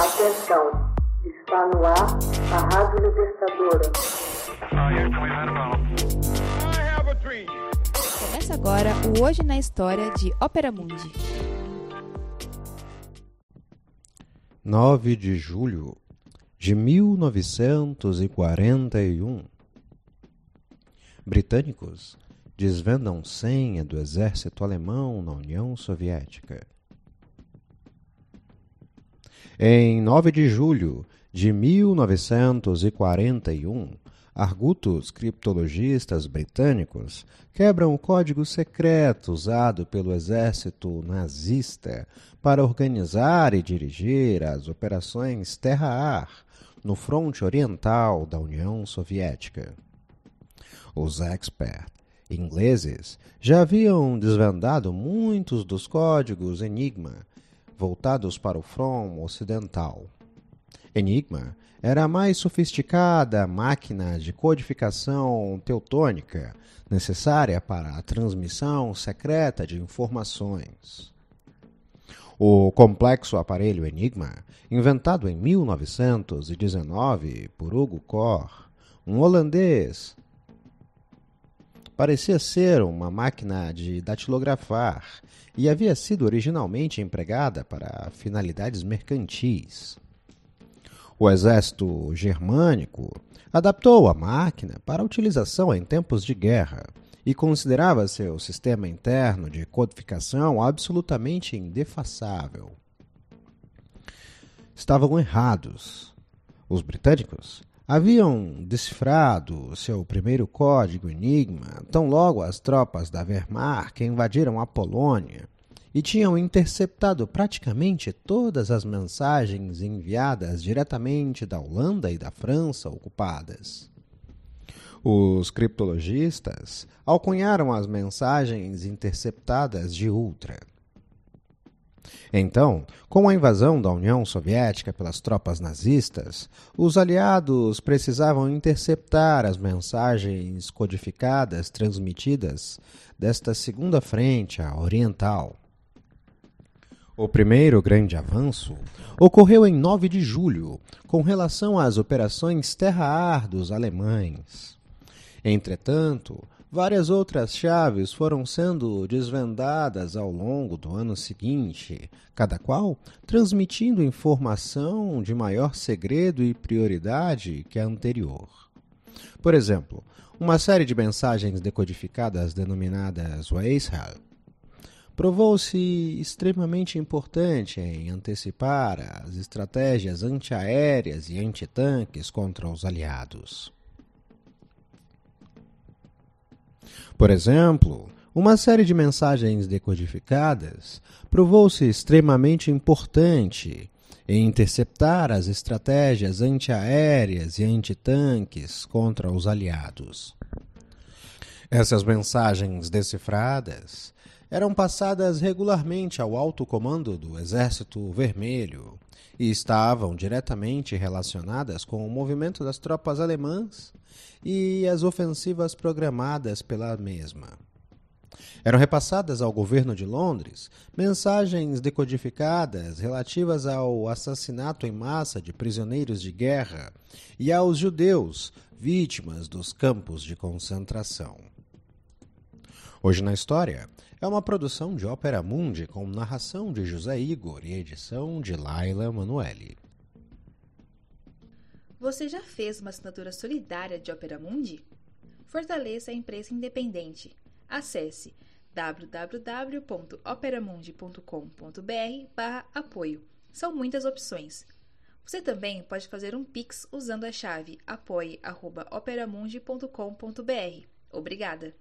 Atenção, está no ar a Rádio Libertadora. Começa agora o Hoje na História de Ópera Mundi. 9 de julho de 1941. Britânicos desvendam senha do exército alemão na União Soviética. Em 9 de julho de 1941, argutos criptologistas britânicos quebram o código secreto usado pelo exército nazista para organizar e dirigir as operações terra-ar no fronte oriental da União Soviética. Os experts ingleses já haviam desvendado muitos dos códigos Enigma voltados para o front ocidental. Enigma era a mais sofisticada máquina de codificação teutônica necessária para a transmissão secreta de informações. O complexo aparelho Enigma, inventado em 1919 por Hugo Kor, um holandês, parecia ser uma máquina de datilografar e havia sido originalmente empregada para finalidades mercantis. O exército germânico adaptou a máquina para utilização em tempos de guerra e considerava seu sistema interno de codificação absolutamente indefasável. Estavam errados. Os britânicos haviam decifrado seu primeiro código Enigma tão logo as tropas da Wehrmacht invadiram a Polônia e tinham interceptado praticamente todas as mensagens enviadas diretamente da Holanda e da França ocupadas. Os criptologistas alcunharam as mensagens interceptadas de Ultra. Então, com a invasão da União Soviética pelas tropas nazistas, os aliados precisavam interceptar as mensagens codificadas transmitidas desta segunda frente, a oriental. O primeiro grande avanço ocorreu em 9 de julho, com relação às operações terra-ar dos alemães. Entretanto, Várias outras chaves foram sendo desvendadas ao longo do ano seguinte, cada qual transmitindo informação de maior segredo e prioridade que a anterior. Por exemplo, uma série de mensagens decodificadas denominadas Weishal provou-se extremamente importante em antecipar as estratégias antiaéreas e antitanques contra os aliados. Por exemplo, uma série de mensagens decodificadas provou-se extremamente importante em interceptar as estratégias antiaéreas e antitanques contra os aliados. Essas mensagens decifradas eram passadas regularmente ao alto comando do Exército Vermelho e estavam diretamente relacionadas com o movimento das tropas alemãs e as ofensivas programadas pela mesma. Eram repassadas ao governo de Londres mensagens decodificadas relativas ao assassinato em massa de prisioneiros de guerra e aos judeus vítimas dos campos de concentração. Hoje na História é uma produção de Ópera Mundi com narração de José Igor e edição de Laila Manuelle. Você já fez uma assinatura solidária de Opera Mundi? Fortaleça a imprensa independente. Acesse www.operamundi.com.br/apoio. São muitas opções. Você também pode fazer um Pix usando a chave apoie.operamundi.com.br. Obrigada!